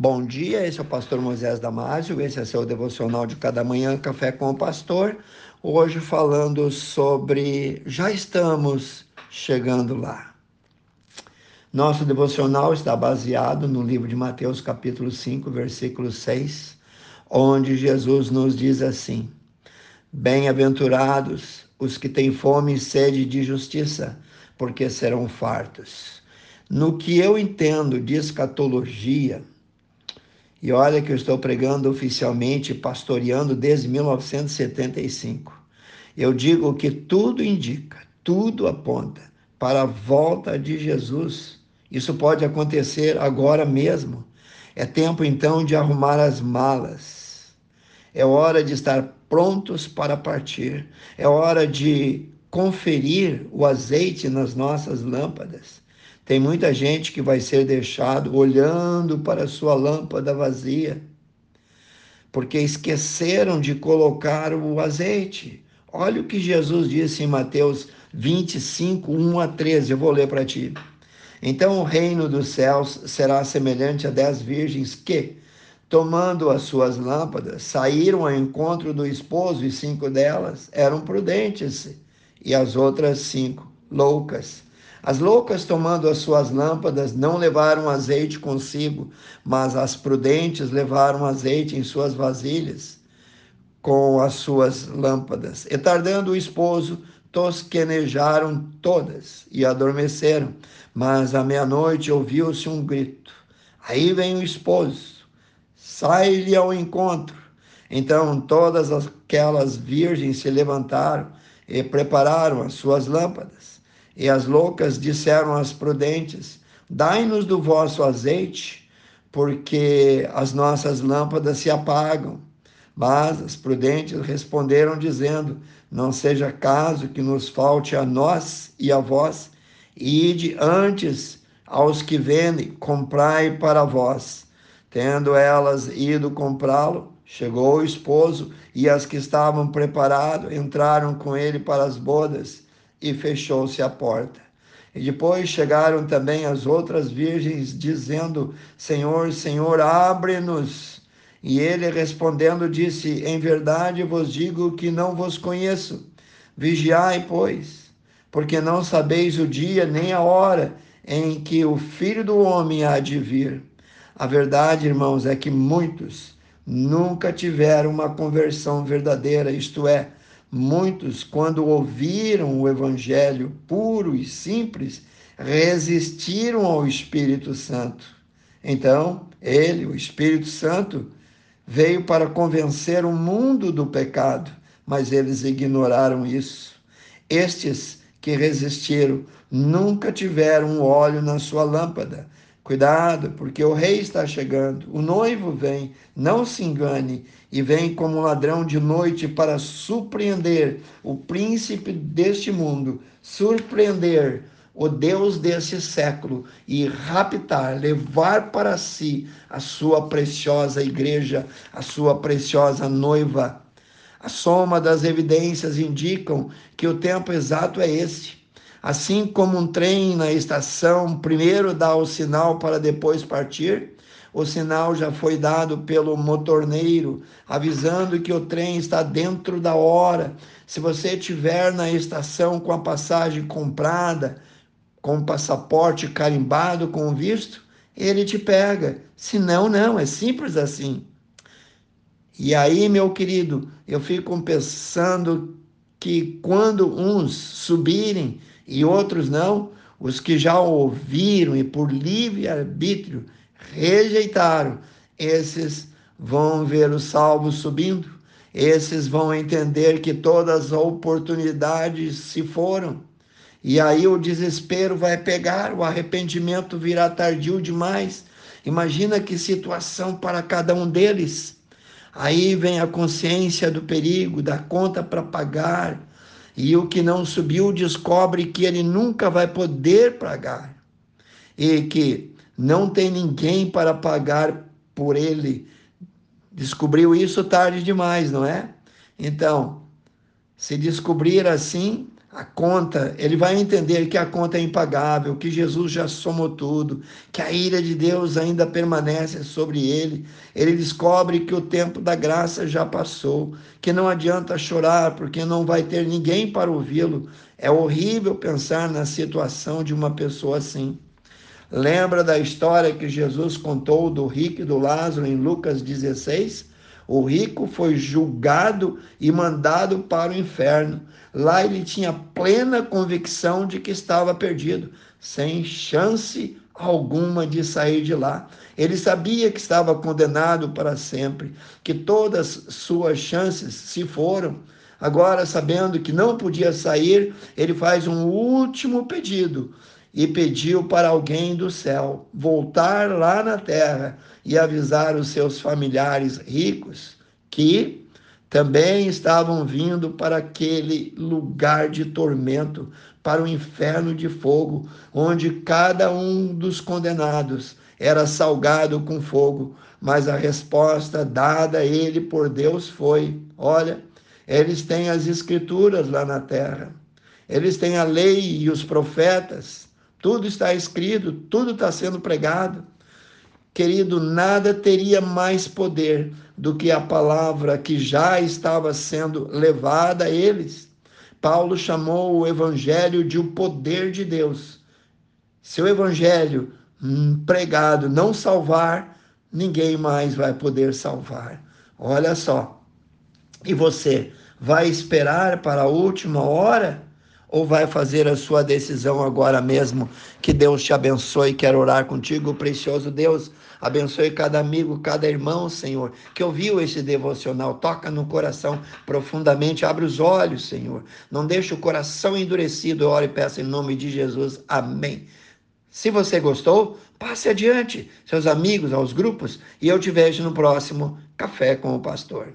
Bom dia, esse é o pastor Moisés Damásio, esse é seu devocional de cada manhã, Café com o Pastor. Hoje falando sobre já estamos chegando lá. Nosso devocional está baseado no livro de Mateus, capítulo 5, versículo 6, onde Jesus nos diz assim: Bem-aventurados os que têm fome e sede de justiça, porque serão fartos. No que eu entendo de escatologia, e olha que eu estou pregando oficialmente, pastoreando desde 1975. Eu digo que tudo indica, tudo aponta para a volta de Jesus. Isso pode acontecer agora mesmo. É tempo então de arrumar as malas. É hora de estar prontos para partir. É hora de conferir o azeite nas nossas lâmpadas. Tem muita gente que vai ser deixado olhando para a sua lâmpada vazia, porque esqueceram de colocar o azeite. Olha o que Jesus disse em Mateus 25, 1 a 13. Eu vou ler para ti. Então o reino dos céus será semelhante a dez virgens que, tomando as suas lâmpadas, saíram ao encontro do esposo, e cinco delas eram prudentes, e as outras cinco loucas. As loucas, tomando as suas lâmpadas, não levaram azeite consigo, mas as prudentes levaram azeite em suas vasilhas com as suas lâmpadas. E tardando o esposo, tosquenejaram todas e adormeceram. Mas à meia-noite ouviu-se um grito. Aí vem o esposo, sai-lhe ao encontro. Então todas aquelas virgens se levantaram e prepararam as suas lâmpadas. E as loucas disseram às prudentes: Dai-nos do vosso azeite, porque as nossas lâmpadas se apagam. Mas as prudentes responderam, dizendo: Não seja caso que nos falte a nós e a vós, ide antes aos que vendem, comprai para vós. Tendo elas ido comprá-lo, chegou o esposo, e as que estavam preparados entraram com ele para as bodas e fechou-se a porta. E depois chegaram também as outras virgens, dizendo: Senhor, Senhor, abre-nos. E ele respondendo disse: Em verdade vos digo que não vos conheço. Vigiai, pois, porque não sabeis o dia nem a hora em que o filho do homem há de vir. A verdade, irmãos, é que muitos nunca tiveram uma conversão verdadeira, isto é, Muitos, quando ouviram o Evangelho puro e simples, resistiram ao Espírito Santo. Então, ele, o Espírito Santo, veio para convencer o mundo do pecado, mas eles ignoraram isso. Estes que resistiram nunca tiveram óleo na sua lâmpada, Cuidado, porque o rei está chegando, o noivo vem, não se engane, e vem como ladrão de noite para surpreender o príncipe deste mundo, surpreender o Deus desse século e raptar, levar para si a sua preciosa igreja, a sua preciosa noiva. A soma das evidências indicam que o tempo exato é esse. Assim como um trem na estação primeiro dá o sinal para depois partir, o sinal já foi dado pelo motorneiro, avisando que o trem está dentro da hora. Se você estiver na estação com a passagem comprada, com o passaporte carimbado com o visto, ele te pega. Se não, não, é simples assim. E aí, meu querido, eu fico pensando que quando uns subirem e outros não, os que já ouviram e por livre arbítrio rejeitaram, esses vão ver os salvos subindo, esses vão entender que todas as oportunidades se foram. E aí o desespero vai pegar, o arrependimento virá tardio demais. Imagina que situação para cada um deles. Aí vem a consciência do perigo, da conta para pagar, e o que não subiu descobre que ele nunca vai poder pagar e que não tem ninguém para pagar por ele. Descobriu isso tarde demais, não é? Então, se descobrir assim, a conta, ele vai entender que a conta é impagável, que Jesus já somou tudo, que a ira de Deus ainda permanece sobre ele. Ele descobre que o tempo da graça já passou, que não adianta chorar, porque não vai ter ninguém para ouvi-lo. É horrível pensar na situação de uma pessoa assim. Lembra da história que Jesus contou do rico e do Lázaro em Lucas 16? O rico foi julgado e mandado para o inferno. Lá ele tinha plena convicção de que estava perdido, sem chance alguma de sair de lá. Ele sabia que estava condenado para sempre, que todas suas chances se foram. Agora, sabendo que não podia sair, ele faz um último pedido e pediu para alguém do céu voltar lá na terra e avisar os seus familiares ricos que também estavam vindo para aquele lugar de tormento, para o inferno de fogo, onde cada um dos condenados era salgado com fogo. Mas a resposta dada a ele por Deus foi: olha, eles têm as escrituras lá na terra, eles têm a lei e os profetas, tudo está escrito, tudo está sendo pregado. Querido, nada teria mais poder do que a palavra que já estava sendo levada a eles. Paulo chamou o evangelho de o poder de Deus. Se o evangelho hum, pregado não salvar, ninguém mais vai poder salvar. Olha só. E você vai esperar para a última hora? Ou vai fazer a sua decisão agora mesmo? Que Deus te abençoe. Quero orar contigo, precioso Deus. Abençoe cada amigo, cada irmão, Senhor, que ouviu esse devocional. Toca no coração profundamente. Abre os olhos, Senhor. Não deixe o coração endurecido. Eu oro e peço em nome de Jesus. Amém. Se você gostou, passe adiante, seus amigos, aos grupos, e eu te vejo no próximo Café com o Pastor.